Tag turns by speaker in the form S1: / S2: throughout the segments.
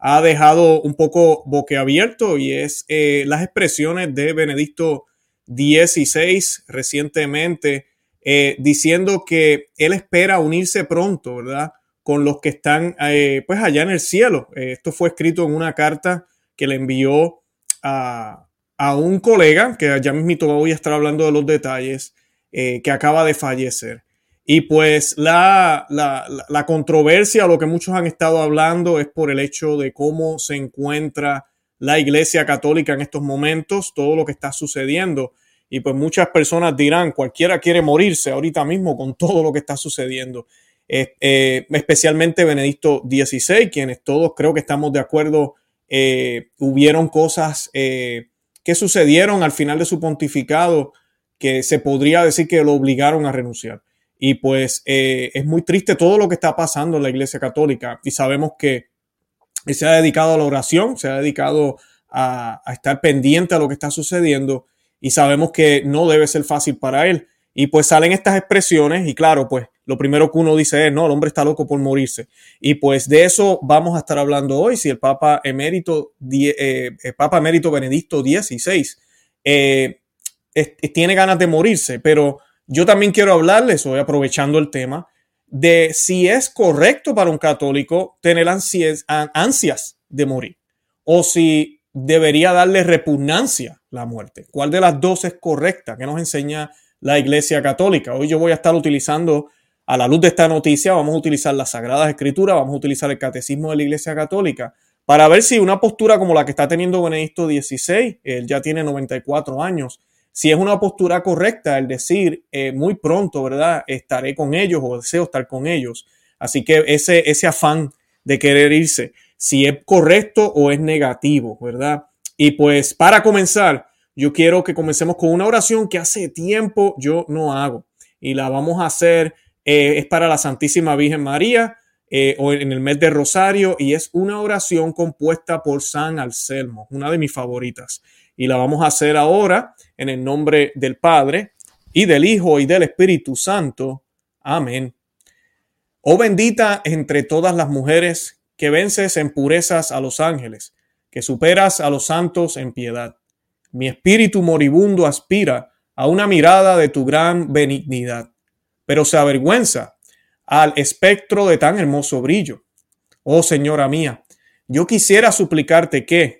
S1: ha dejado un poco boquiabierto y es eh, las expresiones de Benedicto XVI recientemente eh, diciendo que él espera unirse pronto, ¿verdad? Con los que están eh, pues allá en el cielo. esto fue escrito en una carta que le envió a, a un colega, que ya mismo voy a estar hablando de los detalles, que acaba de fallecer. Y pues la, la, la, controversia, lo que muchos han estado hablando es por el hecho de cómo se encuentra la Iglesia Católica en estos momentos, todo lo que está sucediendo. Y pues muchas personas dirán, cualquiera quiere morirse ahorita mismo con todo lo que está sucediendo. Eh, especialmente Benedicto XVI, quienes todos creo que estamos de acuerdo, eh, hubieron cosas eh, que sucedieron al final de su pontificado que se podría decir que lo obligaron a renunciar. Y pues eh, es muy triste todo lo que está pasando en la Iglesia Católica y sabemos que se ha dedicado a la oración, se ha dedicado a, estar pendiente a lo que está sucediendo y sabemos que no debe ser fácil para él. Y pues salen estas expresiones y claro, pues lo primero que uno dice es, no, el hombre está loco por morirse. Y pues de eso vamos a estar hablando hoy, si el Papa emérito, eh, Papa emérito Benedicto XVI eh, tiene ganas de morirse, pero yo también quiero hablarles hoy, aprovechando el tema, de si es correcto para un católico tener ansias, de morir o si debería darle repugnancia la muerte. ¿Cuál de las dos es correcta? ¿Qué nos enseña la Iglesia Católica? Hoy yo voy a estar utilizando, a la luz de esta noticia, vamos a utilizar las Sagradas Escrituras, vamos a utilizar el Catecismo de la Iglesia Católica para ver si una postura como la que está teniendo Benedicto XVI, él ya tiene 94 años, si es una postura correcta el decir eh, muy pronto, ¿verdad? Estaré con ellos o deseo estar con ellos. Así que ese, ese afán de querer irse, si es correcto o es negativo, ¿verdad? Y pues para comenzar, yo quiero que comencemos con una oración que hace tiempo yo no hago y la vamos a hacer, eh, es para la Santísima Virgen María eh, o en el mes de Rosario y es una oración compuesta por San Anselmo, una de mis favoritas y la vamos a hacer ahora en el nombre del Padre y del Hijo y del Espíritu Santo. Amén. Oh bendita entre todas las mujeres que vences en purezas a los ángeles, que superas a los santos en piedad. Mi espíritu moribundo aspira a una mirada de tu gran benignidad, pero se avergüenza al espectro de tan hermoso brillo. Oh Señora mía, yo quisiera suplicarte que,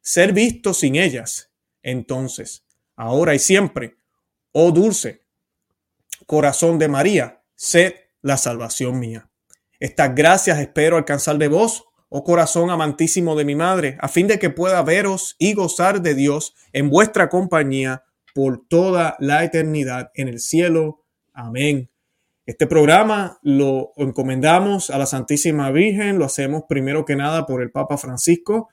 S1: ser visto sin ellas. Entonces, ahora y siempre, oh dulce corazón de María, sed la salvación mía. Estas gracias espero alcanzar de vos, oh corazón amantísimo de mi madre, a fin de que pueda veros y gozar de Dios en vuestra compañía por toda la eternidad en el cielo. Amén. Este programa lo encomendamos a la Santísima Virgen, lo hacemos primero que nada por el Papa Francisco,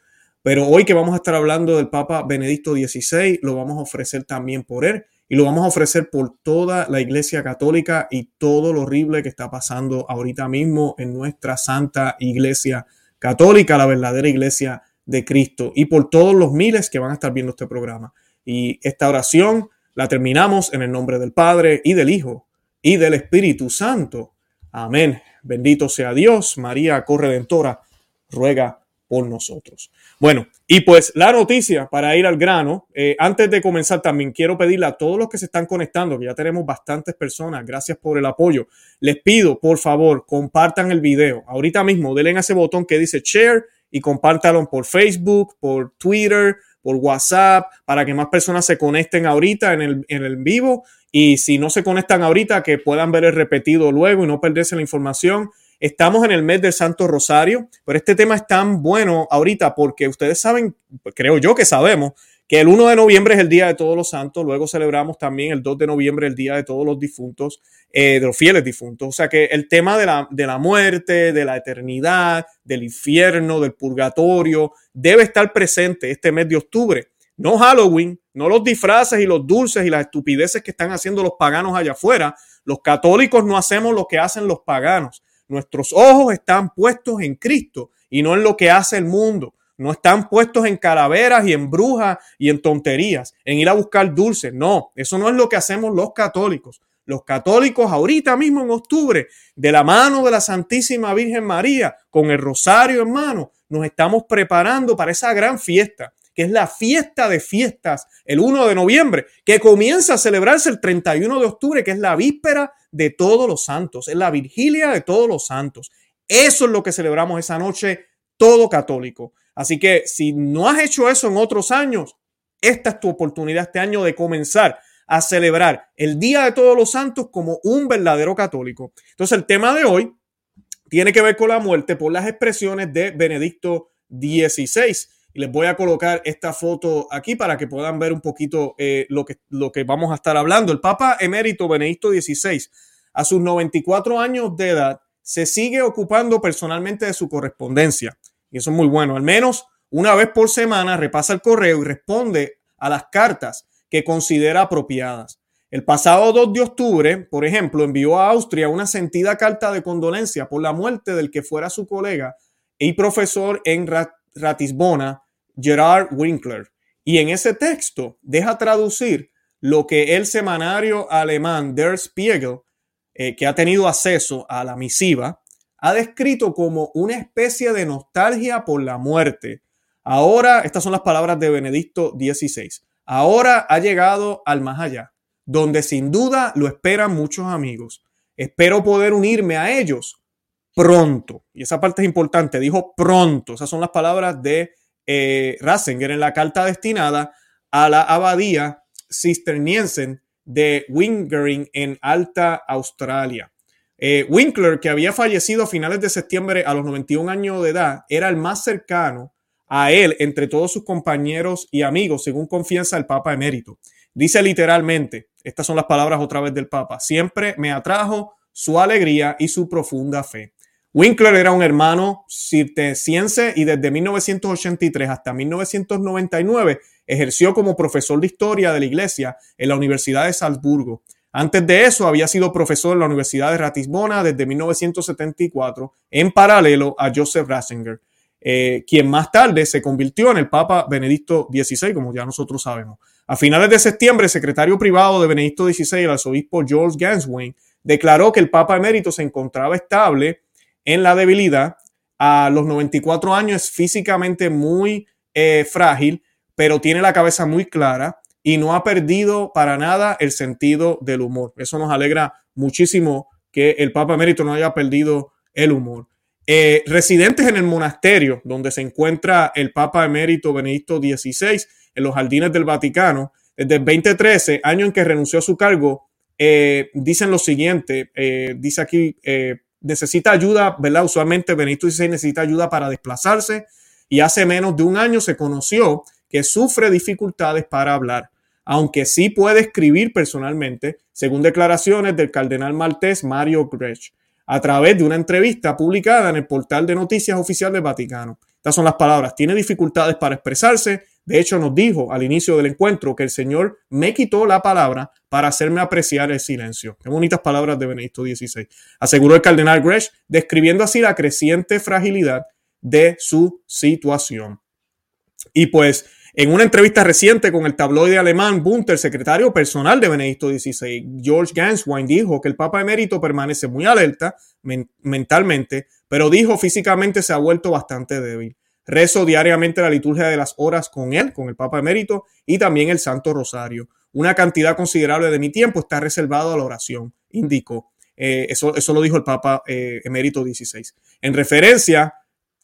S1: pero hoy que vamos a estar hablando del Papa Benedicto XVI, lo vamos a ofrecer también por él y lo vamos a ofrecer por toda la Iglesia Católica y todo lo horrible que está pasando ahorita mismo en nuestra Santa Iglesia Católica, la verdadera Iglesia de Cristo, y por todos los miles que van a estar viendo este programa. Y esta oración la terminamos en el nombre del Padre y del Hijo y del Espíritu Santo. Amén. Bendito sea Dios. María Corredentora, ruega por nosotros. Bueno, y pues la noticia para ir al grano, eh, antes de comenzar también quiero pedirle a todos los que se están conectando, que ya tenemos bastantes personas, gracias por el apoyo, les pido por favor compartan el video. Ahorita mismo denle a ese botón que dice share y compártanlo por Facebook, por Twitter, por WhatsApp, para que más personas se conecten ahorita en el, en el vivo y si no se conectan ahorita, que puedan ver el repetido luego y no perderse la información. Estamos en el mes del Santo Rosario, pero este tema es tan bueno ahorita porque ustedes saben, creo yo que sabemos, que el 1 de noviembre es el Día de Todos los Santos, luego celebramos también el 2 de noviembre el Día de Todos los Difuntos, eh, de los fieles difuntos. O sea que el tema de la, de la muerte, de la eternidad, del infierno, del purgatorio, debe estar presente este mes de octubre. No Halloween, no los disfraces y los dulces y las estupideces que están haciendo los paganos allá afuera. Los católicos no hacemos lo que hacen los paganos. Nuestros ojos están puestos en Cristo y no en lo que hace el mundo. No están puestos en calaveras y en brujas y en tonterías, en ir a buscar dulces. No, eso no es lo que hacemos los católicos. Los católicos ahorita mismo en octubre, de la mano de la Santísima Virgen María, con el rosario en mano, nos estamos preparando para esa gran fiesta, que es la fiesta de fiestas, el 1 de noviembre, que comienza a celebrarse el 31 de octubre, que es la víspera de todos los santos, es la vigilia de todos los santos. Eso es lo que celebramos esa noche todo católico. Así que si no has hecho eso en otros años, esta es tu oportunidad este año de comenzar a celebrar el Día de Todos los Santos como un verdadero católico. Entonces el tema de hoy tiene que ver con la muerte por las expresiones de Benedicto XVI. Les voy a colocar esta foto aquí para que puedan ver un poquito eh, lo, que, lo que vamos a estar hablando. El Papa emérito Benedicto XVI, a sus 94 años de edad, se sigue ocupando personalmente de su correspondencia. Y eso es muy bueno. Al menos una vez por semana repasa el correo y responde a las cartas que considera apropiadas. El pasado 2 de octubre, por ejemplo, envió a Austria una sentida carta de condolencia por la muerte del que fuera su colega y profesor en Ratisbona, Gerard Winkler. Y en ese texto deja traducir lo que el semanario alemán Der Spiegel, eh, que ha tenido acceso a la misiva, ha descrito como una especie de nostalgia por la muerte. Ahora, estas son las palabras de Benedicto XVI, ahora ha llegado al más allá, donde sin duda lo esperan muchos amigos. Espero poder unirme a ellos pronto. Y esa parte es importante, dijo pronto. Esas son las palabras de eh, Ratzinger en la carta destinada a la abadía cisterniense de Wingering en Alta Australia. Eh, Winkler, que había fallecido a finales de septiembre a los 91 años de edad, era el más cercano a él entre todos sus compañeros y amigos, según confianza el Papa emérito. Dice literalmente, estas son las palabras otra vez del Papa, siempre me atrajo su alegría y su profunda fe. Winkler era un hermano cisterciense y desde 1983 hasta 1999 ejerció como profesor de historia de la iglesia en la Universidad de Salzburgo. Antes de eso, había sido profesor en la Universidad de Ratisbona desde 1974, en paralelo a Joseph Ratzinger, eh, quien más tarde se convirtió en el Papa Benedicto XVI, como ya nosotros sabemos. A finales de septiembre, secretario privado de Benedicto XVI, el arzobispo George Ganswein, declaró que el Papa emérito se encontraba estable en la debilidad. A los 94 años es físicamente muy eh, frágil, pero tiene la cabeza muy clara y no ha perdido para nada el sentido del humor. Eso nos alegra muchísimo que el Papa Emérito no haya perdido el humor. Eh, residentes en el monasterio donde se encuentra el Papa Emérito Benedicto XVI, en los jardines del Vaticano, desde el 2013, año en que renunció a su cargo, eh, dicen lo siguiente, dice aquí, necesita ayuda, ¿verdad? Usualmente Benedicto XVI necesita ayuda para desplazarse y hace menos de un año se conoció que sufre dificultades para hablar aunque sí puede escribir personalmente, según declaraciones del cardenal maltés Mario Grech, a través de una entrevista publicada en el portal de noticias oficial del Vaticano. Estas son las palabras. Tiene dificultades para expresarse. De hecho, nos dijo al inicio del encuentro que el Señor me quitó la palabra para hacerme apreciar el silencio. Qué bonitas palabras de Benedicto XVI. Aseguró el cardenal Grech, describiendo así la creciente fragilidad de su situación. Y pues en una entrevista reciente con el tabloide alemán Bunter, secretario personal de Benedicto XVI, George Ganswein dijo que el Papa emérito permanece muy alerta mentalmente, pero dijo físicamente se ha vuelto bastante débil. Rezo diariamente la liturgia de las horas con él, con el Papa emérito, y también el Santo Rosario. Una cantidad considerable de mi tiempo está reservado a la oración, indicó. Eh, eso, eso lo dijo el Papa eh, emérito XVI. En referencia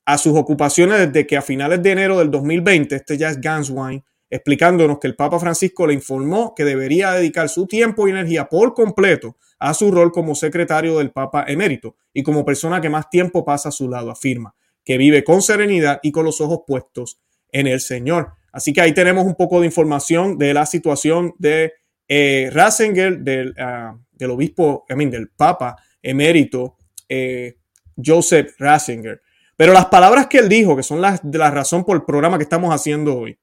S1: a sus ocupaciones desde que a finales de enero del 2020, este ya es Ganswein, explicándonos que el Papa Francisco le informó que debería dedicar su tiempo y energía por completo a su rol como secretario del Papa emérito y como persona que más tiempo pasa a su lado, afirma, que vive con serenidad y con los ojos puestos en el Señor. Así que ahí tenemos un poco de información de la situación de eh, Ratzinger, del, ah, obispo, I del Papa emérito eh, Joseph Ratzinger. Pero las palabras que él dijo, que son las de la razón por el programa que estamos haciendo hoy,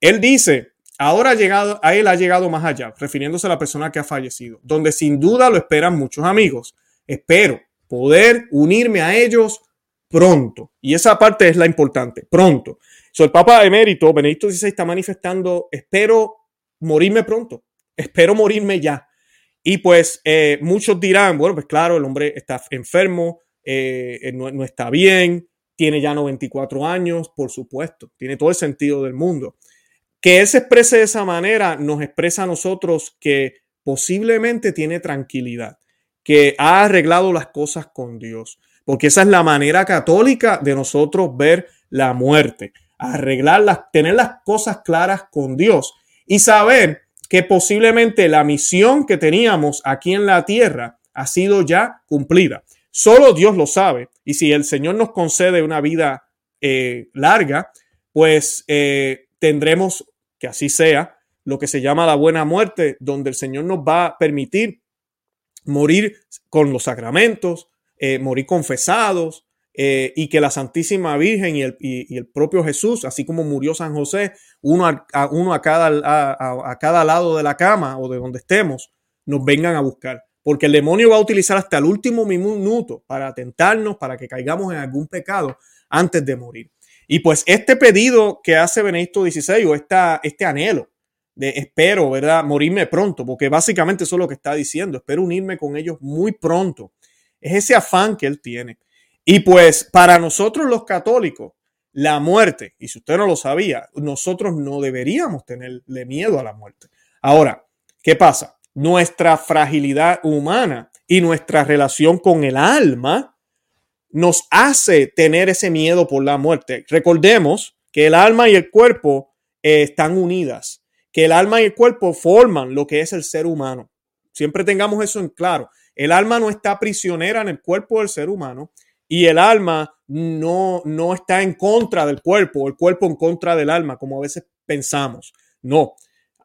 S1: él dice, ahora ha llegado, a él ha llegado más allá, refiriéndose a la persona que ha fallecido, donde sin duda lo esperan muchos amigos. Espero poder unirme a ellos pronto. Y esa parte es la importante, pronto. So, el Papa emérito, Benedicto XVI, está manifestando, espero morirme pronto, espero morirme ya. Y pues eh, muchos dirán, bueno, pues claro, el hombre está enfermo, eh, no, no, está bien, tiene ya 94 años, por supuesto, tiene todo el sentido del mundo. Que él se exprese de esa manera nos expresa a nosotros que posiblemente tiene tranquilidad, que ha arreglado las cosas con Dios, porque esa es la manera católica de nosotros ver la muerte, arreglarlas, tener las cosas claras con Dios y saber que posiblemente la misión que teníamos aquí en la tierra ha sido ya cumplida. Solo Dios lo sabe. Y si el Señor nos concede una vida eh, larga, pues eh, tendremos que así sea, lo que se llama la buena muerte, donde el Señor nos va a permitir morir con los sacramentos, eh, morir confesados, eh, y que la Santísima Virgen y el, y, el, propio Jesús, así como murió San José, uno a, uno a cada, a, a, cada lado de la cama o de donde estemos, nos vengan a buscar. Porque el demonio va a utilizar hasta el último minuto para tentarnos, para que caigamos en algún pecado antes de morir. Y pues este pedido que hace Benedicto XVI o esta, este anhelo de espero, ¿verdad? Morirme pronto, porque básicamente eso es lo que está diciendo, espero unirme con ellos muy pronto. Es ese afán que él tiene. Y pues para nosotros los católicos, la muerte, y si usted no lo sabía, nosotros no deberíamos tenerle miedo a la muerte. Ahora, ¿qué pasa? Nuestra fragilidad humana y nuestra relación con el alma nos hace tener ese miedo por la muerte. Recordemos que el alma y el cuerpo eh, están unidas, que el alma y el cuerpo forman lo que es el ser humano. Siempre tengamos eso en claro. El alma no está prisionera en el cuerpo del ser humano y el alma no, no está en contra del cuerpo, el cuerpo en contra del alma, como a veces pensamos. No,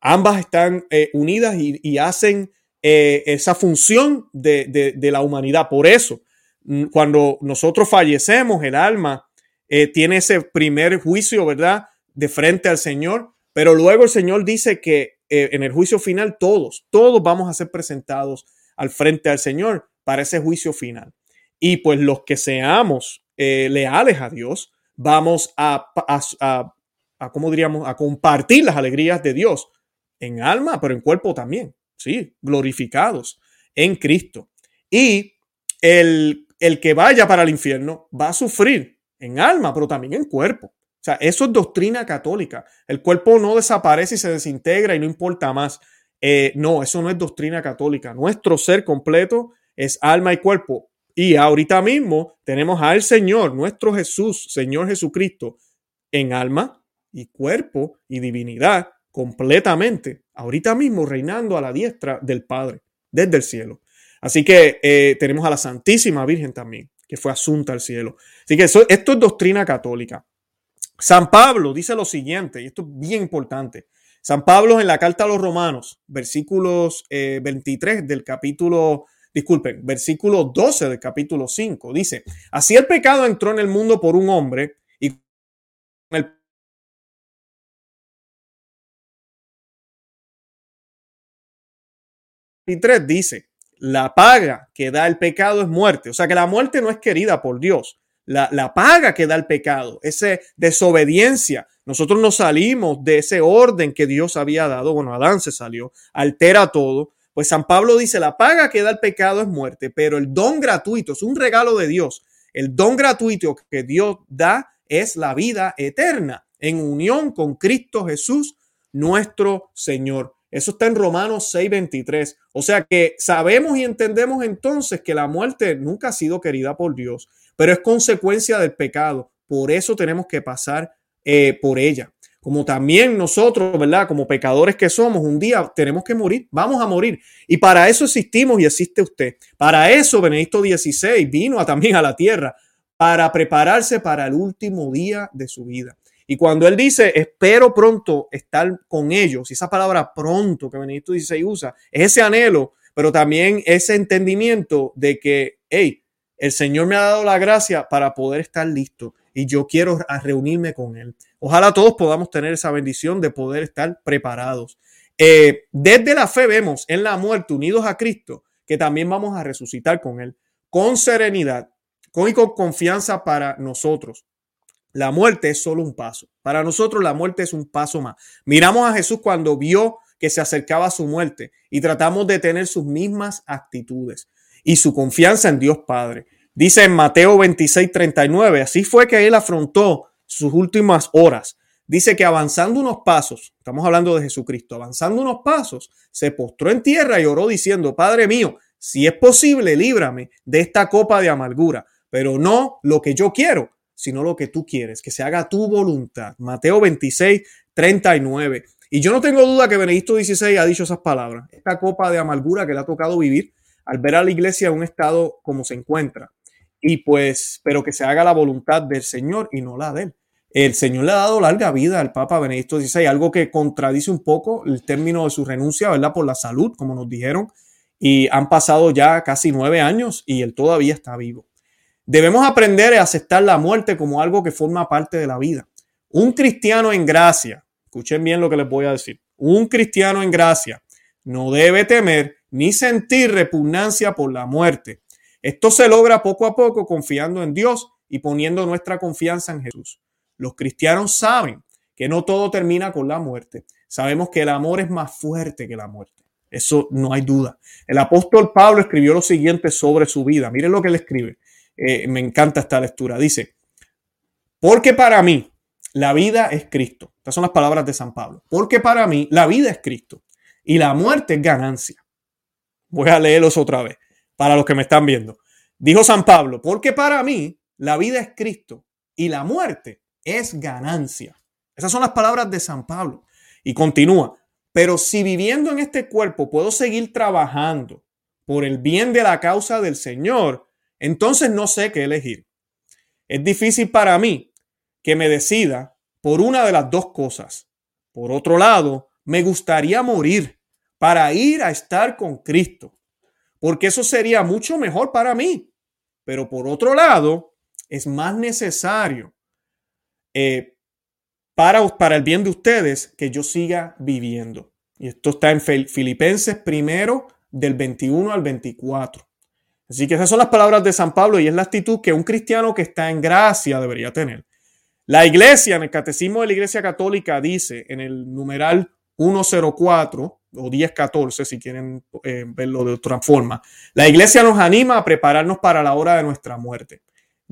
S1: ambas están eh, unidas y, hacen eh, esa función de, de la humanidad. Por eso, Mm, cuando nosotros fallecemos, el alma eh, tiene ese primer juicio, ¿verdad? De frente al Señor, pero luego el Señor dice que en el juicio final todos, todos vamos a ser presentados al frente al Señor para ese juicio final. Y pues los que seamos eh, leales a Dios, vamos a, a, a, ¿cómo diríamos? A compartir las alegrías de Dios en alma, pero en cuerpo también, sí, glorificados en Cristo. Y el el que vaya para el infierno va a sufrir en alma, pero también en cuerpo. O sea, eso es doctrina católica. El cuerpo no desaparece y se desintegra y no importa más. Eh, no, eso no es doctrina católica. Nuestro ser completo es alma y cuerpo. Y ahorita mismo tenemos al Señor, nuestro Jesús, Señor Jesucristo, en alma y cuerpo y divinidad completamente. Ahorita mismo reinando a la diestra del Padre desde el cielo. Así que eh, tenemos a la Santísima Virgen también, que fue asunta al cielo. Así que esto es doctrina católica. San Pablo dice lo siguiente, y esto es bien importante. San Pablo en la carta a los romanos, versículos 23 eh, del capítulo, disculpen, versículo 12 del capítulo 5, dice, así el pecado entró en el mundo por un hombre y el dice, la paga que da el pecado es muerte. O sea que la muerte no es querida por Dios. La, la, paga que da el pecado, esa desobediencia. Nosotros nos salimos de ese orden que Dios había dado. Bueno, Adán se salió, altera todo. Pues San Pablo dice, la paga que da el pecado es muerte, pero el don gratuito es un regalo de Dios. El don gratuito que Dios da es la vida eterna en unión con Cristo Jesús, nuestro Señor. Eso está en Romanos 6:23. O sea que sabemos y entendemos entonces que la muerte nunca ha sido querida por Dios, pero es consecuencia del pecado. Por eso tenemos que pasar eh, por ella. como también nosotros, ¿verdad? Como pecadores que somos, un día tenemos que morir, vamos a morir. Y para eso existimos y existe usted. Para eso Benedicto XVI vino también a la tierra, para prepararse para el último día de su vida. Y cuando él dice, espero pronto estar con ellos, y esa palabra pronto que Benedicto XVI usa, es ese anhelo, pero también ese entendimiento de que, hey, el Señor me ha dado la gracia para poder estar listo y yo quiero reunirme con Él. Ojalá todos podamos tener esa bendición de poder estar preparados. Eh, desde la fe vemos en la muerte unidos a Cristo que también vamos a resucitar con Él, con serenidad, con y con confianza para nosotros. La muerte es solo un paso. Para nosotros la muerte es un paso más. Miramos a Jesús cuando vio que se acercaba a su muerte y tratamos de tener sus mismas actitudes y su confianza en Dios Padre. Dice en Mateo 26, 39, así fue que él afrontó sus últimas horas. Dice que avanzando unos pasos, estamos hablando de Jesucristo, avanzando unos pasos, se postró en tierra y oró diciendo, Padre mío, si es posible, líbrame de esta copa de amargura, pero no lo que yo quiero, sino lo que tú quieres, que se haga tu voluntad. Mateo 26, 39. Y yo no tengo duda que Benedicto XVI ha dicho esas palabras. Esta copa de amargura que le ha tocado vivir al ver a la iglesia en un estado como se encuentra. Y pues, pero que se haga la voluntad del Señor y no la de él. El Señor le ha dado larga vida al Papa Benedicto XVI, algo que contradice un poco el término de su renuncia, ¿verdad? Por la salud, como nos dijeron. Y han pasado ya casi nueve años y él todavía está vivo. Debemos aprender a aceptar la muerte como algo que forma parte de la vida. Un cristiano en gracia, escuchen bien lo que les voy a decir, un cristiano en gracia no debe temer ni sentir repugnancia por la muerte. Esto se logra poco a poco confiando en Dios y poniendo nuestra confianza en Jesús. Los cristianos saben que no todo termina con la muerte. Sabemos que el amor es más fuerte que la muerte. Eso no hay duda. El apóstol Pablo escribió lo siguiente sobre su vida. Miren lo que él escribe. Eh, me encanta esta lectura. Dice, porque para mí la vida es Cristo. Estas son las palabras de San Pablo. Porque para mí la vida es Cristo y la muerte es ganancia. Voy a leerlos otra vez para los que me están viendo. Dijo San Pablo, porque para mí la vida es Cristo y la muerte es ganancia. Esas son las palabras de San Pablo. Y continúa, pero si viviendo en este cuerpo puedo seguir trabajando por el bien de la causa del Señor, entonces no sé qué elegir. Es difícil para mí que me decida por una de las dos cosas. Por otro lado, me gustaría morir para ir a estar con Cristo, porque eso sería mucho mejor para mí. Pero por otro lado, es más necesario eh, para, para el bien de ustedes que yo siga viviendo. Y esto está en Filipenses primero del 21 al 24. Así que esas son las palabras de San Pablo y es la actitud que un cristiano que está en gracia debería tener. La iglesia, en el catecismo de la iglesia católica, dice en el numeral 104 o 1014, si quieren eh, verlo de otra forma, la iglesia nos anima a prepararnos para la hora de nuestra muerte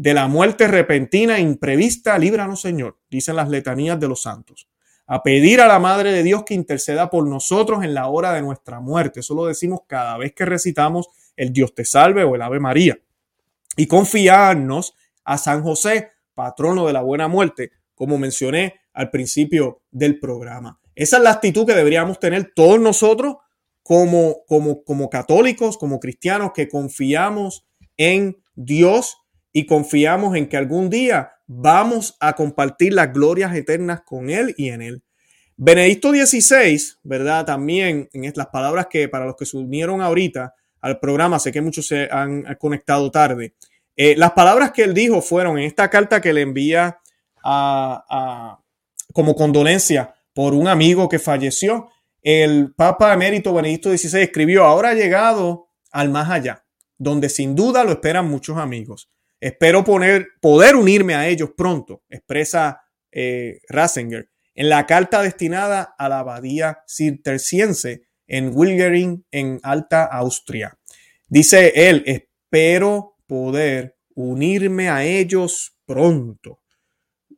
S1: de la muerte repentina e imprevista, líbranos Señor, dicen las letanías de los santos. A pedir a la Madre de Dios que interceda por nosotros en la hora de nuestra muerte. Eso lo decimos cada vez que recitamos el Dios te salve o el Ave María. Y confiarnos a San José, patrono de la buena muerte, como mencioné al principio del programa. Esa es la actitud que deberíamos tener todos nosotros como, como, como católicos, como cristianos, que confiamos en Dios y confiamos en que algún día vamos a compartir las glorias eternas con Él y en Él. Benedicto XVI, ¿verdad? También en las palabras que para los que se unieron ahorita al programa, sé que muchos se han conectado tarde, eh, las palabras que él dijo fueron en esta carta que le envía a, como condolencia por un amigo que falleció, el Papa emérito Benedicto XVI escribió, ahora ha llegado al más allá, donde sin duda lo esperan muchos amigos. Espero poder unirme a ellos pronto, expresa eh, Ratzinger, en la carta destinada a la abadía cisterciense en Wilgering, en Alta Austria. Dice él, espero poder unirme a ellos pronto.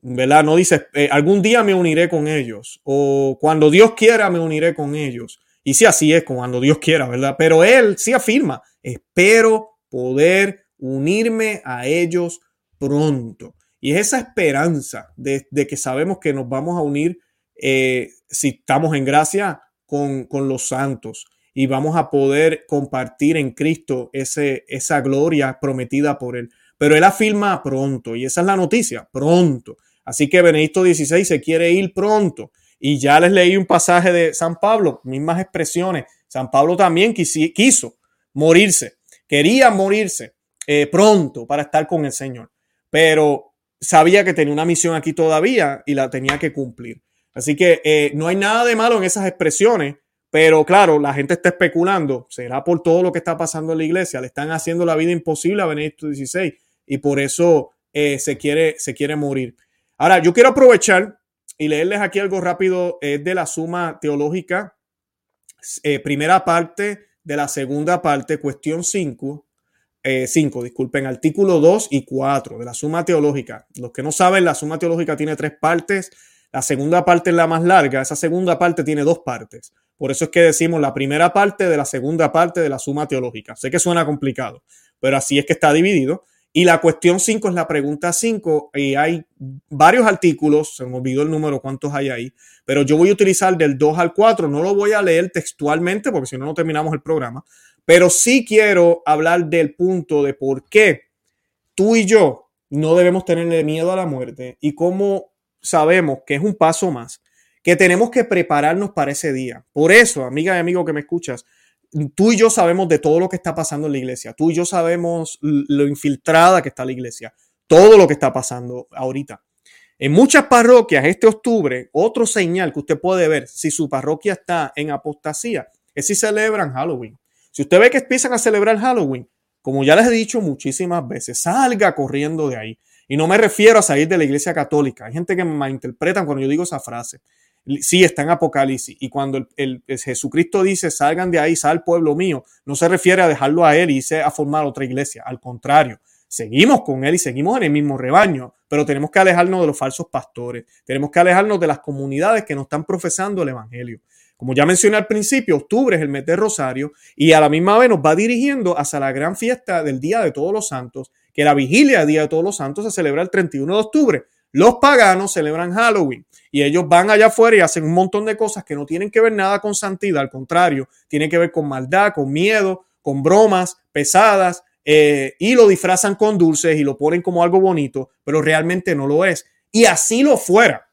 S1: ¿Verdad? No dice, eh, algún día me uniré con ellos o cuando Dios quiera me uniré con ellos. Y si así es, cuando Dios quiera, ¿verdad? Pero él sí afirma, espero poder unirme a ellos pronto. Y es esa esperanza de, que sabemos que nos vamos a unir eh, si estamos en gracia con, con, los santos y vamos a poder compartir en Cristo ese, esa gloria prometida por Él. Pero Él afirma pronto y esa es la noticia, pronto. Así que Benedicto XVI se quiere ir pronto. Y ya les leí un pasaje de San Pablo, mismas expresiones. San Pablo también quiso morirse, quería morirse eh, pronto para estar con el Señor, pero sabía que tenía una misión aquí todavía y la tenía que cumplir. Así que eh, no hay nada de malo en esas expresiones, pero claro, la gente está especulando, será por todo lo que está pasando en la iglesia, le están haciendo la vida imposible a Benedicto XVI y por eso eh, se, quiere, se quiere morir. Ahora, yo quiero aprovechar y leerles aquí algo rápido es de la suma teológica, eh, primera parte de la segunda parte, cuestión 5, 5, eh, disculpen, artículo 2 y 4 de la suma teológica. Los que no saben, la suma teológica tiene tres partes. La segunda parte es la más larga. Esa segunda parte tiene dos partes. Por eso es que decimos la primera parte de la segunda parte de la suma teológica. Sé que suena complicado, pero así es que está dividido. Y la cuestión 5 es la pregunta 5 y hay varios artículos, se me olvidó el número, cuántos hay ahí, pero yo voy a utilizar del 2 al 4, no lo voy a leer textualmente porque si no, no terminamos el programa, pero sí quiero hablar del punto de por qué tú y yo no debemos tenerle miedo a la muerte y cómo sabemos que es un paso más, que tenemos que prepararnos para ese día. Por eso, amiga y amigo que me escuchas, tú y yo sabemos de todo lo que está pasando en la iglesia. Tú y yo sabemos lo infiltrada que está la iglesia. Todo lo que está pasando ahorita. En muchas parroquias, este octubre, otro señal que usted puede ver si su parroquia está en apostasía es si celebran Halloween. Si usted ve que empiezan a celebrar Halloween, como ya les he dicho muchísimas veces, salga corriendo de ahí. Y no me refiero a salir de la iglesia católica. Hay gente que me malinterpretan cuando yo digo esa frase sí está en Apocalipsis. Y cuando el, Jesucristo dice, salgan de ahí, sal pueblo mío, no se refiere a dejarlo a él y a formar otra iglesia. Al contrario, seguimos con él y seguimos en el mismo rebaño, pero tenemos que alejarnos de los falsos pastores. Tenemos que alejarnos de las comunidades que nos están profesando el evangelio. Como ya mencioné al principio, octubre es el mes de Rosario y a la misma vez nos va dirigiendo hacia la gran fiesta del Día de Todos los Santos, que la vigilia del Día de Todos los Santos se celebra el 31 de octubre. Los paganos celebran Halloween y ellos van allá afuera y hacen un montón de cosas que no tienen que ver nada con santidad, al contrario, tienen que ver con maldad, con miedo, con bromas pesadas eh, y lo disfrazan con dulces y lo ponen como algo bonito, pero realmente no lo es. Y así lo fuera.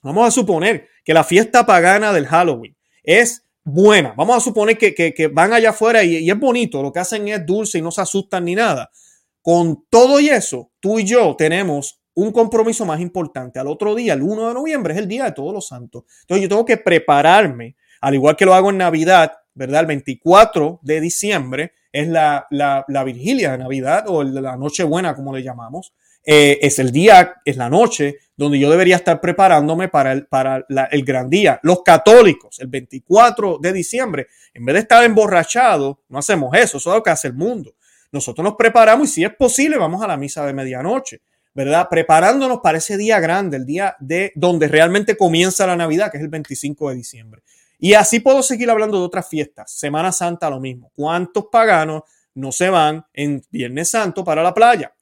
S1: Vamos a suponer que la fiesta pagana del Halloween es buena. Vamos a suponer que, van allá afuera y es bonito, lo que hacen es dulce y no se asustan ni nada. Con todo y eso, tú y yo tenemos un compromiso más importante. Al otro día, el 1 de noviembre, es el Día de Todos los Santos. Entonces yo tengo que prepararme, al igual que lo hago en Navidad, ¿verdad? El 24 de diciembre es la, la, la vigilia de Navidad o la Nochebuena, como le llamamos. Eh, es el día, es la noche donde yo debería estar preparándome para, el, para el gran día. Los católicos, el 24 de diciembre, en vez de estar emborrachados, no hacemos eso, eso es lo que hace el mundo. Nosotros nos preparamos y si es posible vamos a la misa de medianoche. ¿Verdad? Preparándonos para ese día grande, el día de donde realmente comienza la Navidad, que es el 25 de diciembre. Y así puedo seguir hablando de otras fiestas. Semana Santa lo mismo. ¿Cuántos paganos no se van en Viernes Santo para la playa?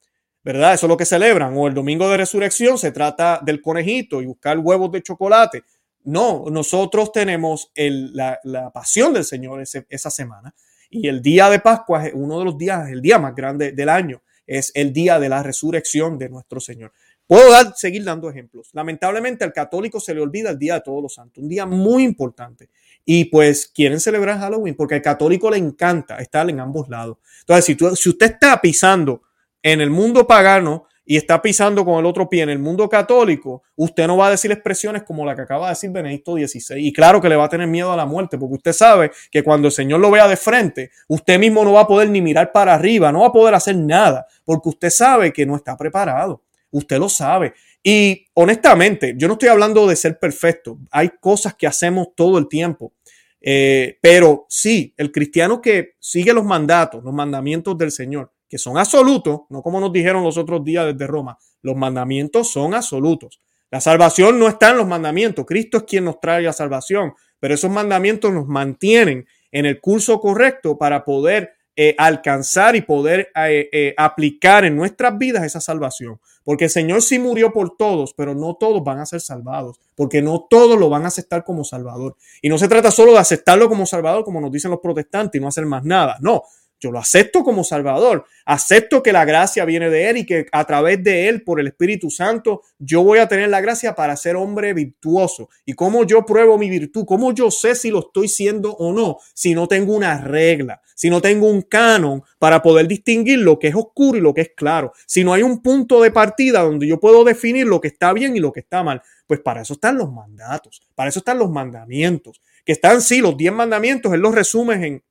S1: ¿Verdad? Eso es lo que celebran. O el domingo de resurrección se trata del conejito y buscar huevos de chocolate. No, nosotros tenemos la, pasión del Señor esa semana. Y el día de Pascua es uno de los días, el día más grande del año es el día de la resurrección de nuestro Señor. Puedo dar, seguir dando ejemplos. Lamentablemente al católico se le olvida el Día de Todos los Santos, un día muy importante. Y pues quieren celebrar Halloween porque al católico le encanta estar en ambos lados. Entonces, si, tú, si usted está pisando en el mundo pagano y está pisando con el otro pie en el mundo católico, usted no va a decir expresiones como la que acaba de decir Benedicto XVI. Y claro que le va a tener miedo a la muerte, porque usted sabe que cuando el Señor lo vea de frente, usted mismo no va a poder ni mirar para arriba, no va a poder hacer nada, porque usted sabe que no está preparado. Usted lo sabe. Y honestamente, yo no estoy hablando de ser perfecto. Hay cosas que hacemos todo el tiempo. Eh, pero sí, el cristiano que sigue los mandatos, los mandamientos del Señor, que son absolutos, no como nos dijeron los otros días desde Roma, los mandamientos son absolutos. La salvación no está en los mandamientos, Cristo es quien nos trae la salvación, pero esos mandamientos nos mantienen en el curso correcto para poder eh, alcanzar y poder eh, eh, aplicar en nuestras vidas esa salvación. Porque el Señor sí murió por todos, pero no todos van a ser salvados, porque no todos lo van a aceptar como Salvador. Y no se trata solo de aceptarlo como Salvador, como nos dicen los protestantes, y no hacer más nada. No, yo lo acepto como Salvador. Acepto que la gracia viene de Él y que a través de Él, por el Espíritu Santo, yo voy a tener la gracia para ser hombre virtuoso. ¿Y cómo yo pruebo mi virtud? ¿Cómo yo sé si lo estoy siendo o no? Si no tengo una regla, si no tengo un canon para poder distinguir lo que es oscuro y lo que es claro. Si no hay un punto de partida donde yo puedo definir lo que está bien y lo que está mal. Pues para eso están los mandatos, para eso están los mandamientos, que están, sí, los diez mandamientos, Él los resume en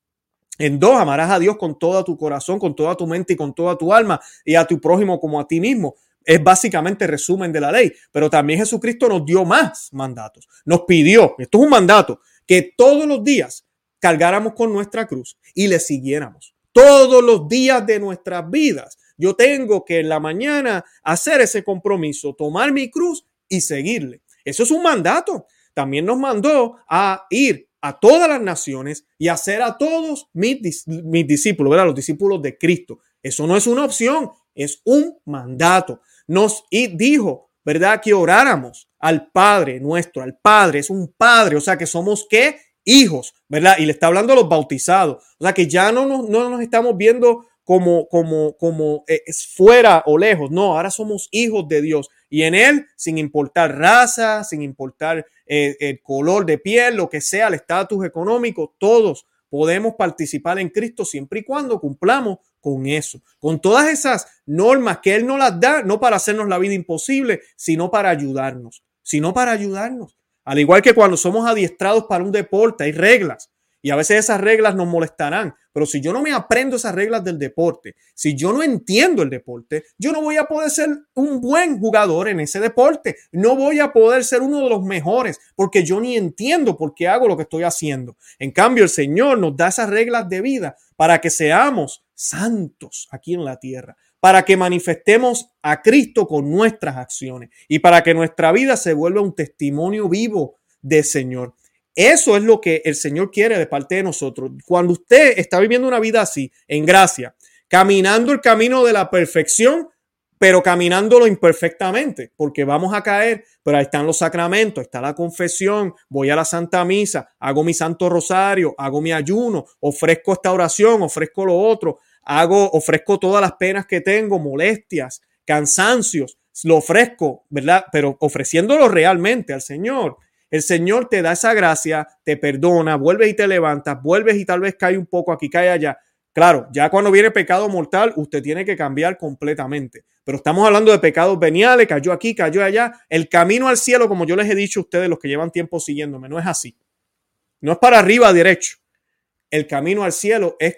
S1: en dos, amarás a Dios con todo tu corazón, con toda tu mente y con toda tu alma y a tu prójimo como a ti mismo. Es básicamente resumen de la ley, pero también Jesucristo nos dio más mandatos. Nos pidió, esto es un mandato, que todos los días cargáramos con nuestra cruz y le siguiéramos. Todos los días de nuestras vidas. Yo tengo que en la mañana hacer ese compromiso, tomar mi cruz y seguirle. Eso es un mandato. También nos mandó a ir a todas las naciones y hacer a todos mis, mis discípulos, ¿verdad? Los discípulos de Cristo. Eso no es una opción, es un mandato. Nos dijo, ¿verdad? Que oráramos al Padre nuestro, al Padre, es un Padre, o sea que somos qué? Hijos, ¿verdad? Y le está hablando a los bautizados, o sea que ya no nos, no nos estamos viendo como, como, como eh, fuera o lejos, no, ahora somos hijos de Dios y en Él, sin importar raza, sin importar eh, el color de piel, lo que sea, el estatus económico, todos podemos participar en Cristo siempre y cuando cumplamos con eso, con todas esas normas que Él nos las da, no para hacernos la vida imposible, sino para ayudarnos, sino para ayudarnos. Al igual que cuando somos adiestrados para un deporte, hay reglas. Y a veces esas reglas nos molestarán, pero si yo no me aprendo esas reglas del deporte, si yo no entiendo el deporte, yo no voy a poder ser un buen jugador en ese deporte, no voy a poder ser uno de los mejores, porque yo ni entiendo por qué hago lo que estoy haciendo. En cambio, el Señor nos da esas reglas de vida para que seamos santos aquí en la tierra, para que manifestemos a Cristo con nuestras acciones y para que nuestra vida se vuelva un testimonio vivo del Señor. Eso es lo que el Señor quiere de parte de nosotros. Cuando usted está viviendo una vida así, en gracia, caminando el camino de la perfección, pero caminándolo imperfectamente, porque vamos a caer, pero ahí están los sacramentos, está la confesión, voy a la Santa Misa, hago mi Santo Rosario, hago mi ayuno, ofrezco esta oración, ofrezco lo otro, hago, ofrezco todas las penas que tengo, molestias, cansancios, lo ofrezco, ¿verdad? Pero ofreciéndolo realmente al Señor. El Señor te da esa gracia, te perdona, vuelves y te levantas, vuelves y tal vez cae un poco aquí, cae allá. Claro, ya cuando viene pecado mortal, usted tiene que cambiar completamente. Pero estamos hablando de pecados veniales, cayó aquí, cayó allá. El camino al cielo, como yo les he dicho a ustedes, los que llevan tiempo siguiéndome, no es así. No es para arriba derecho. El camino al cielo es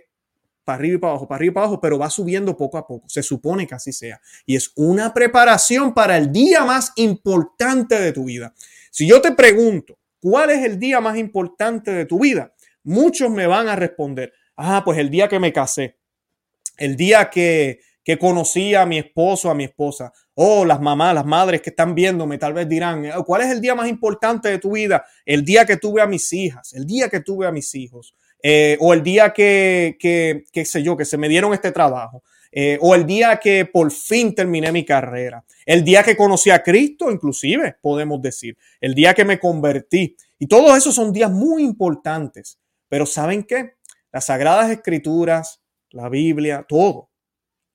S1: para arriba y para abajo, para arriba y para abajo, pero va subiendo poco a poco. Se supone que así sea. Y es una preparación para el día más importante de tu vida. Si yo te pregunto, ¿cuál es el día más importante de tu vida? Muchos me van a responder, ah, pues el día que me casé, el día que, que conocí a mi esposo, a mi esposa, o las mamás, las madres que están viéndome, tal vez dirán, eh, ¿cuál es el día más importante de tu vida? El día que tuve a mis hijas, el día que tuve a mis hijos, eh, o el día que, que, qué sé yo, que se me dieron este trabajo. Eh, o el día que por fin terminé mi carrera, el día que conocí a Cristo, inclusive, podemos decir, el día que me convertí. Y todos esos son días muy importantes. Pero ¿saben qué? Las Sagradas Escrituras, la Biblia, todo,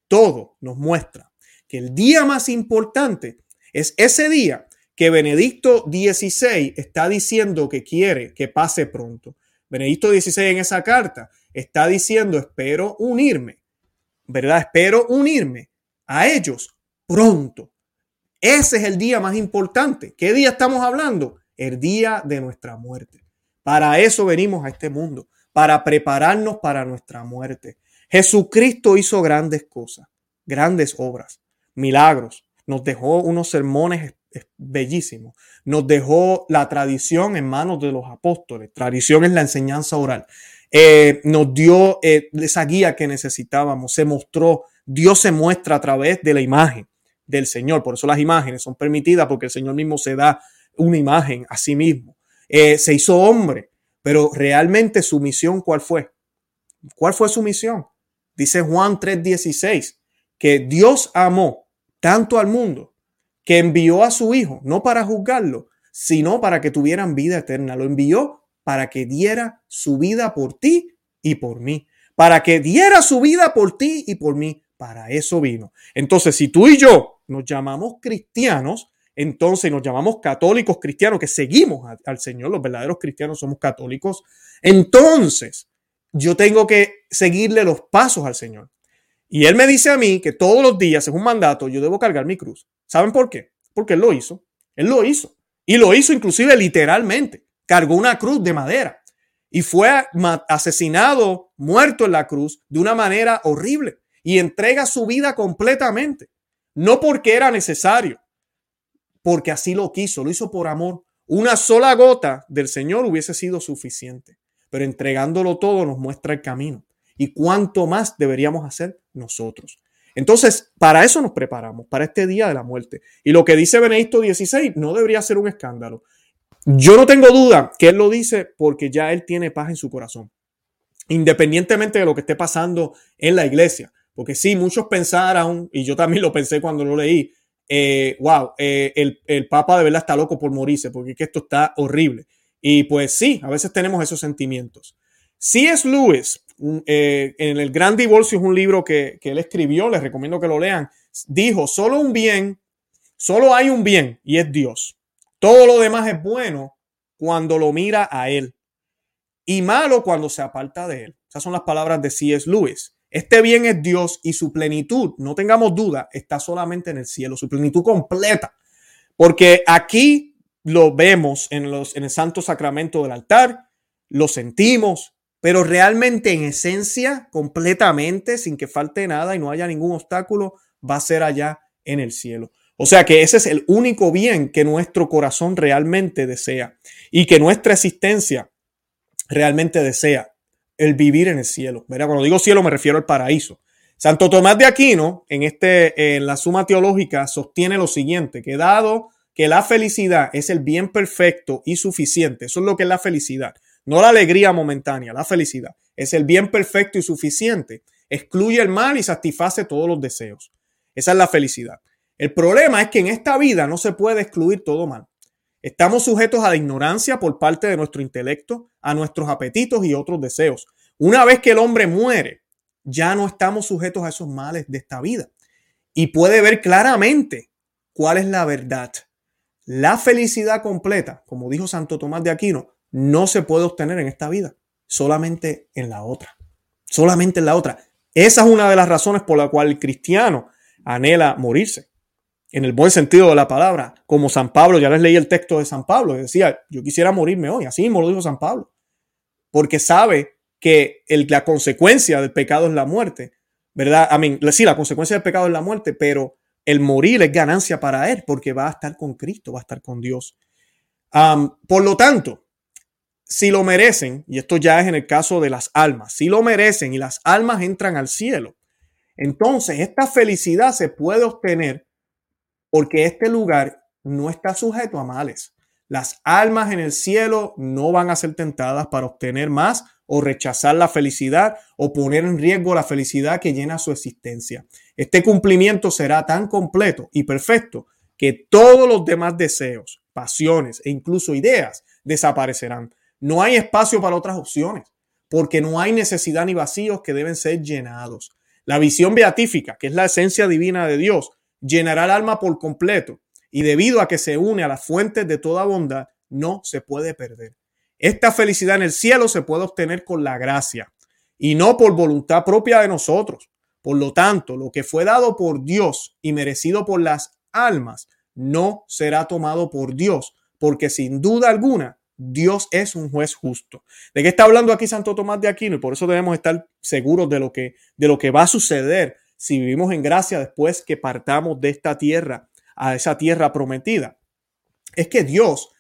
S1: todo nos muestra que el día más importante es ese día que Benedicto XVI está diciendo que quiere que pase pronto. Benedicto XVI en esa carta está diciendo, espero unirme ¿verdad? Espero unirme a ellos pronto. Ese es el día más importante. ¿Qué día estamos hablando? El día de nuestra muerte. Para eso venimos a este mundo, para prepararnos para nuestra muerte. Jesucristo hizo grandes cosas, grandes obras, milagros. Nos dejó unos sermones bellísimos. Nos dejó la tradición en manos de los apóstoles. Tradición es la enseñanza oral. Eh, nos dio eh, esa guía que necesitábamos, se mostró, Dios se muestra a través de la imagen del Señor, por eso las imágenes son permitidas porque el Señor mismo se da una imagen a sí mismo. Eh, se hizo hombre, pero realmente su misión, ¿cuál fue? ¿Cuál fue su misión? Dice Juan 3:16 que Dios amó tanto al mundo que envió a su Hijo, no para juzgarlo, sino para que tuvieran vida eterna. Lo envió para que diera su vida por ti y por mí. Para que diera su vida por ti y por mí. Para eso vino. Entonces, si tú y yo nos llamamos cristianos, entonces nos llamamos católicos cristianos, que seguimos al Señor, los verdaderos cristianos somos católicos, entonces yo tengo que seguirle los pasos al Señor. Y Él me dice a mí que todos los días, es un mandato, yo debo cargar mi cruz. ¿Saben por qué? Porque Él lo hizo. Él lo hizo. Y lo hizo inclusive literalmente. Cargó una cruz de madera y fue asesinado, muerto en la cruz de una manera horrible y entrega su vida completamente. No porque era necesario, porque así lo quiso, lo hizo por amor. Una sola gota del Señor hubiese sido suficiente, pero entregándolo todo nos muestra el camino. ¿Y cuánto más deberíamos hacer nosotros? Entonces, para eso nos preparamos, para este día de la muerte. Y lo que dice Benedicto XVI no debería ser un escándalo. Yo no tengo duda que él lo dice porque ya él tiene paz en su corazón, independientemente de lo que esté pasando en la iglesia. Porque sí, muchos pensaron, y yo también lo pensé cuando lo leí, eh, wow, eh, el, el, Papa de verdad está loco por morirse, porque que esto está horrible. Y pues sí, a veces tenemos esos sentimientos. C.S. Lewis, eh, en El Gran Divorcio, es un libro que, que él escribió, les recomiendo que lo lean, dijo, solo un bien, solo hay un bien, y es Dios. Todo lo demás es bueno cuando lo mira a Él y malo cuando se aparta de Él. Esas son las palabras de C.S. Lewis. Este bien es Dios y su plenitud, no tengamos duda, está solamente en el cielo, su plenitud completa. Porque aquí lo vemos en, los, en el santo sacramento del altar, lo sentimos, pero realmente en esencia, completamente, sin que falte nada y no haya ningún obstáculo, va a ser allá en el cielo. O sea que ese es el único bien que nuestro corazón realmente desea y que nuestra existencia realmente desea el vivir en el cielo. ¿verdad? Cuando digo cielo me refiero al paraíso. Santo Tomás de Aquino, en, este, en la Suma Teológica, sostiene lo siguiente, que dado que la felicidad es el bien perfecto y suficiente, eso es lo que es la felicidad, no la alegría momentánea, la felicidad, es el bien perfecto y suficiente, excluye el mal y satisface todos los deseos. Esa es la felicidad. El problema es que en esta vida no se puede excluir todo mal. Estamos sujetos a la ignorancia por parte de nuestro intelecto, a nuestros apetitos y otros deseos. Una vez que el hombre muere, ya no estamos sujetos a esos males de esta vida. Y puede ver claramente cuál es la verdad. La felicidad completa, como dijo Santo Tomás de Aquino, no se puede obtener en esta vida, solamente en la otra. Solamente en la otra. Esa es una de las razones por la cual el cristiano anhela morirse en el buen sentido de la palabra, como San Pablo, ya les leí el texto de San Pablo, decía, yo quisiera morirme hoy, así mismo lo dijo San Pablo, porque sabe que la consecuencia del pecado es la muerte, ¿verdad? A mí, sí, la consecuencia del pecado es la muerte, pero el morir es ganancia para él, porque va a estar con Cristo, va a estar con Dios. por lo tanto, si lo merecen, y esto ya es en el caso de las almas, si lo merecen y las almas entran al cielo, entonces esta felicidad se puede obtener porque este lugar no está sujeto a males. Las almas en el cielo no van a ser tentadas para obtener más o rechazar la felicidad o poner en riesgo la felicidad que llena su existencia. Este cumplimiento será tan completo y perfecto que todos los demás deseos, pasiones e incluso ideas desaparecerán. No hay espacio para otras opciones, porque no hay necesidad ni vacíos que deben ser llenados. La visión beatífica, que es la esencia divina de Dios, llenará el alma por completo y debido a que se une a las fuentes de toda bondad, no se puede perder. Esta felicidad en el cielo se puede obtener con la gracia y no por voluntad propia de nosotros. Por lo tanto, lo que fue dado por Dios y merecido por las almas no será tomado por Dios, porque sin duda alguna Dios es un juez justo. ¿De qué está hablando aquí Santo Tomás de Aquino? Y por eso debemos estar seguros de lo que, de lo que va a suceder si vivimos en gracia después que partamos de esta tierra a esa tierra prometida, es que Dios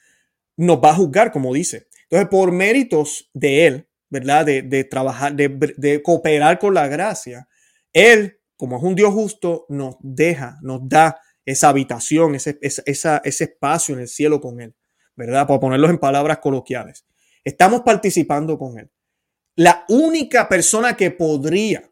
S1: nos va a juzgar, como dice. Entonces, por méritos de Él, ¿verdad? De, trabajar, de, cooperar con la gracia, Él, como es un Dios justo, nos deja, nos da esa habitación, ese, ese espacio en el cielo con Él, ¿verdad? Para ponerlos en palabras coloquiales. Estamos participando con Él. La única persona que podría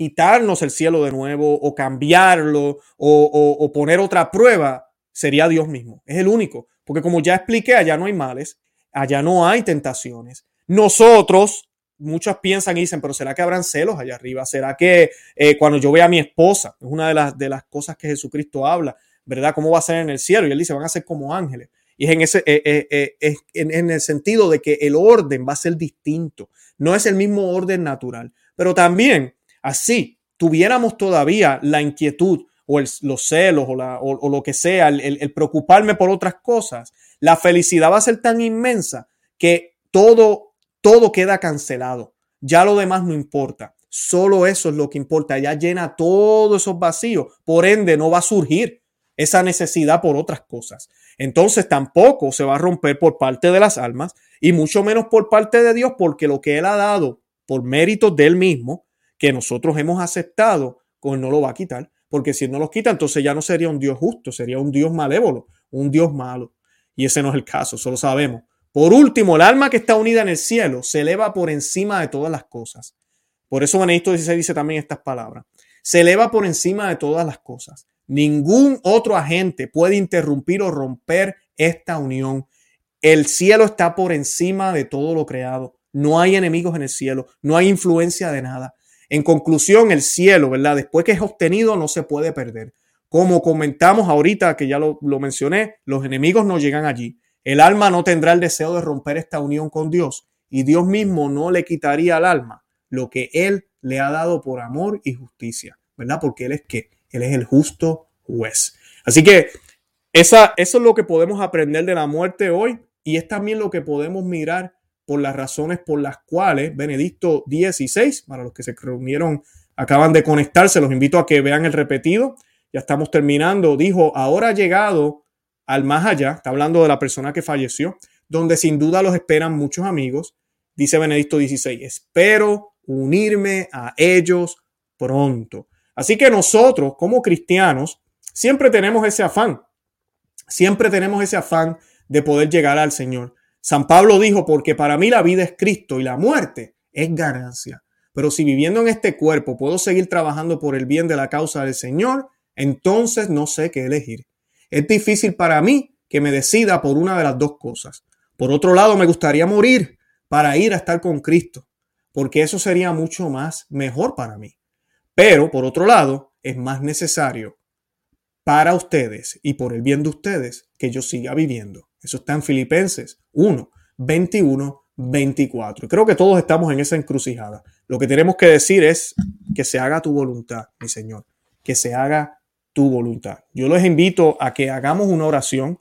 S1: quitarnos el cielo de nuevo o cambiarlo o, o poner otra prueba, sería Dios mismo. Es el único. Porque como ya expliqué, allá no hay males, allá no hay tentaciones. Nosotros, muchos piensan y dicen, pero ¿será que habrán celos allá arriba? ¿Será que eh, cuando yo vea a mi esposa, es una de las, de las cosas que Jesucristo habla, ¿verdad? ¿Cómo va a ser en el cielo? Y él dice, van a ser como ángeles. Y es en, ese, eh, eh, en, el sentido de que el orden va a ser distinto. No es el mismo orden natural. Pero también, así, tuviéramos todavía la inquietud o los celos o, lo que sea, el, el preocuparme por otras cosas, la felicidad va a ser tan inmensa que todo todo queda cancelado. Ya lo demás no importa. Solo eso es lo que importa. Ya llena todos esos vacíos. Por ende, no va a surgir esa necesidad por otras cosas. Entonces tampoco se va a romper por parte de las almas y mucho menos por parte de Dios, porque lo que Él ha dado por méritos de Él mismo, que nosotros hemos aceptado, pues no lo va a quitar. Porque si no los quita, entonces ya no sería un Dios justo, sería un Dios malévolo, un Dios malo. Y ese no es el caso, solo sabemos por último, el alma que está unida en el cielo se eleva por encima de todas las cosas. Por eso Benedicto XVI dice también estas palabras. Se eleva por encima de todas las cosas. Ningún otro agente puede interrumpir o romper esta unión. El cielo está por encima de todo lo creado. No hay enemigos en el cielo. No hay influencia de nada. En conclusión, el cielo, ¿verdad? Después que es obtenido, no se puede perder. Como comentamos ahorita, que ya lo, lo mencioné, los enemigos no llegan allí. El alma no tendrá el deseo de romper esta unión con Dios y Dios mismo no le quitaría al alma lo que Él le ha dado por amor y justicia, ¿verdad? Porque Él es que Él es el justo juez. Así que esa, eso es lo que podemos aprender de la muerte hoy y es también lo que podemos mirar por las razones por las cuales Benedicto 16, para los que se reunieron, acaban de conectarse, los invito a que vean el repetido. Ya estamos terminando. Dijo, ahora ha llegado al más allá, está hablando de la persona que falleció, donde sin duda los esperan muchos amigos. Dice Benedicto XVI, espero unirme a ellos pronto. Así que nosotros como cristianos siempre tenemos ese afán, siempre tenemos ese afán de poder llegar al Señor. San Pablo dijo, porque para mí la vida es Cristo y la muerte es ganancia. Pero si viviendo en este cuerpo puedo seguir trabajando por el bien de la causa del Señor, entonces no sé qué elegir. Es difícil para mí que me decida por una de las dos cosas. Por otro lado, me gustaría morir para ir a estar con Cristo, porque eso sería mucho más mejor para mí. Pero, por otro lado, es más necesario para ustedes y por el bien de ustedes que yo siga viviendo. Eso está en Filipenses 1, 21, 24. creo que todos estamos en esa encrucijada. Lo que tenemos que decir es que se haga tu voluntad, mi Señor, que se haga tu voluntad. Yo les invito a que hagamos una oración,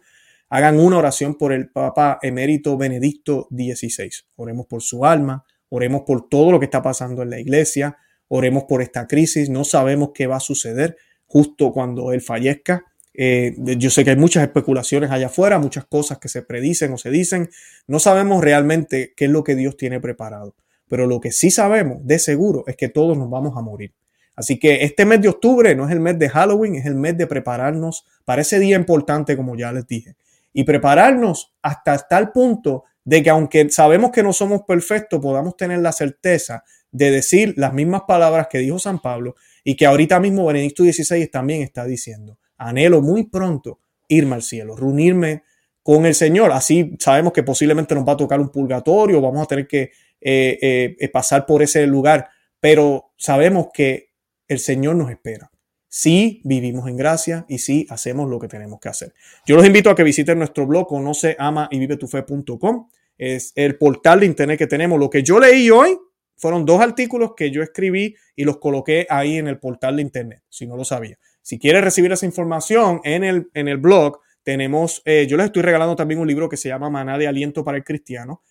S1: hagan una oración por el Papa emérito Benedicto XVI. Oremos por su alma, oremos por todo lo que está pasando en la iglesia, oremos por esta crisis. No sabemos qué va a suceder justo cuando él fallezca. Eh, yo sé que hay muchas especulaciones allá afuera, muchas cosas que se predicen o se dicen. No sabemos realmente qué es lo que Dios tiene preparado. Pero lo que sí sabemos de seguro es que todos nos vamos a morir. Así que este mes de octubre no es el mes de Halloween, es el mes de prepararnos para ese día importante, como ya les dije. Y prepararnos hasta tal punto de que aunque sabemos que no somos perfectos, podamos tener la certeza de decir las mismas palabras que dijo San Pablo y que ahorita mismo Benedicto XVI también está diciendo. Anhelo muy pronto irme al cielo, reunirme con el Señor. Así sabemos que posiblemente nos va a tocar un purgatorio, vamos a tener que eh, eh, eh, pasar por ese lugar, pero sabemos que el Señor nos espera. Si vivimos en gracia y si hacemos lo que tenemos que hacer. Yo los invito a que visiten nuestro blog conoce, ama y vive tu fe.com. Es el portal de internet que tenemos. Lo que yo leí hoy fueron dos artículos que yo escribí y los coloqué ahí en el portal de internet, si no lo sabía. Si quieres recibir esa información en el, en el blog, tenemos, eh, yo les estoy regalando también un libro que se llama Maná de Aliento para el Cristiano,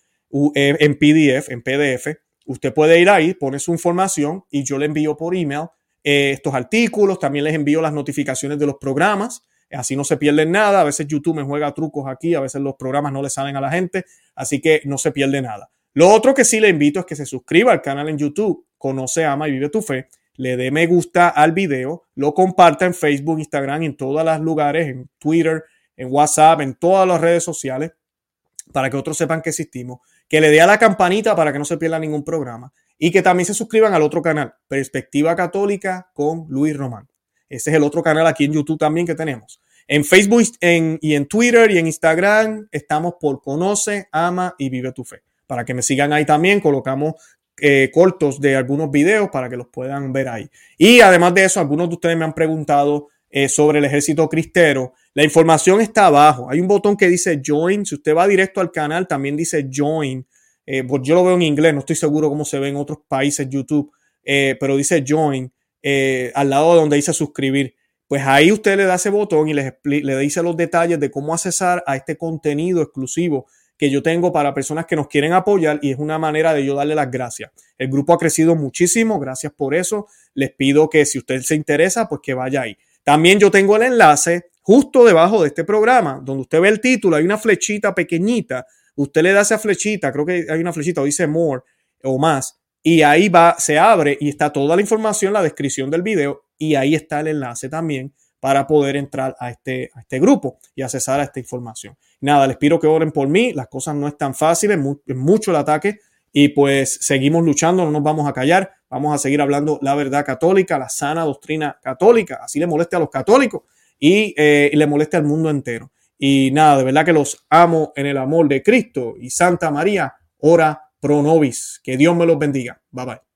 S1: eh, en PDF, en PDF. Usted puede ir ahí, pone su información y yo le envío por email eh, estos artículos, también les envío las notificaciones de los programas, así no se pierden nada, a veces YouTube me juega trucos aquí, a veces los programas no le salen a la gente, así que no se pierde nada. Lo otro que sí le invito es que se suscriba al canal en YouTube, Conoce, Ama y Vive tu Fe, le dé me gusta al video, lo comparta en Facebook, Instagram, en todos los lugares, en Twitter, en WhatsApp, en todas las redes sociales, para que otros sepan que existimos, que le dé a la campanita para que no se pierda ningún programa y que también se suscriban al otro canal, Perspectiva Católica con Luis Román. Ese es el otro canal aquí en YouTube también que tenemos. En Facebook y en Twitter y en Instagram estamos por Conoce, Ama y Vive tu Fe. Para que me sigan ahí también, colocamos eh, cortos de algunos videos para que los puedan ver ahí. Y además de eso, algunos de ustedes me han preguntado eh, sobre el ejército cristero. La información está abajo. Hay un botón que dice Join. Si usted va directo al canal, también dice Join. Pues yo lo veo en inglés, no estoy seguro cómo se ve en otros países YouTube, pero dice Join al lado donde dice suscribir. Pues ahí usted le da ese botón y le, le dice los detalles de cómo accesar a este contenido exclusivo que yo tengo para personas que nos quieren apoyar y es una manera de yo darle las gracias. El grupo ha crecido muchísimo, gracias por eso. Les pido que si usted se interesa, pues que vaya ahí. También yo tengo el enlace justo debajo de este programa, donde usted ve el título, hay una flechita pequeñita, usted le da esa flechita, creo que hay una flechita, o dice more o más, y ahí va, se abre y está toda la información, la descripción del video, y ahí está el enlace también para poder entrar a este, a este grupo y accesar a esta información. Nada, les pido que oren por mí, las cosas no están fáciles, es mucho el ataque y pues seguimos luchando, no nos vamos a callar, vamos a seguir hablando la verdad católica, la sana doctrina católica, así le moleste a los católicos y, eh, le moleste al mundo entero. Y nada, de verdad que los amo en el amor de Cristo y Santa María, ora pro nobis. Que Dios me los bendiga. Bye bye.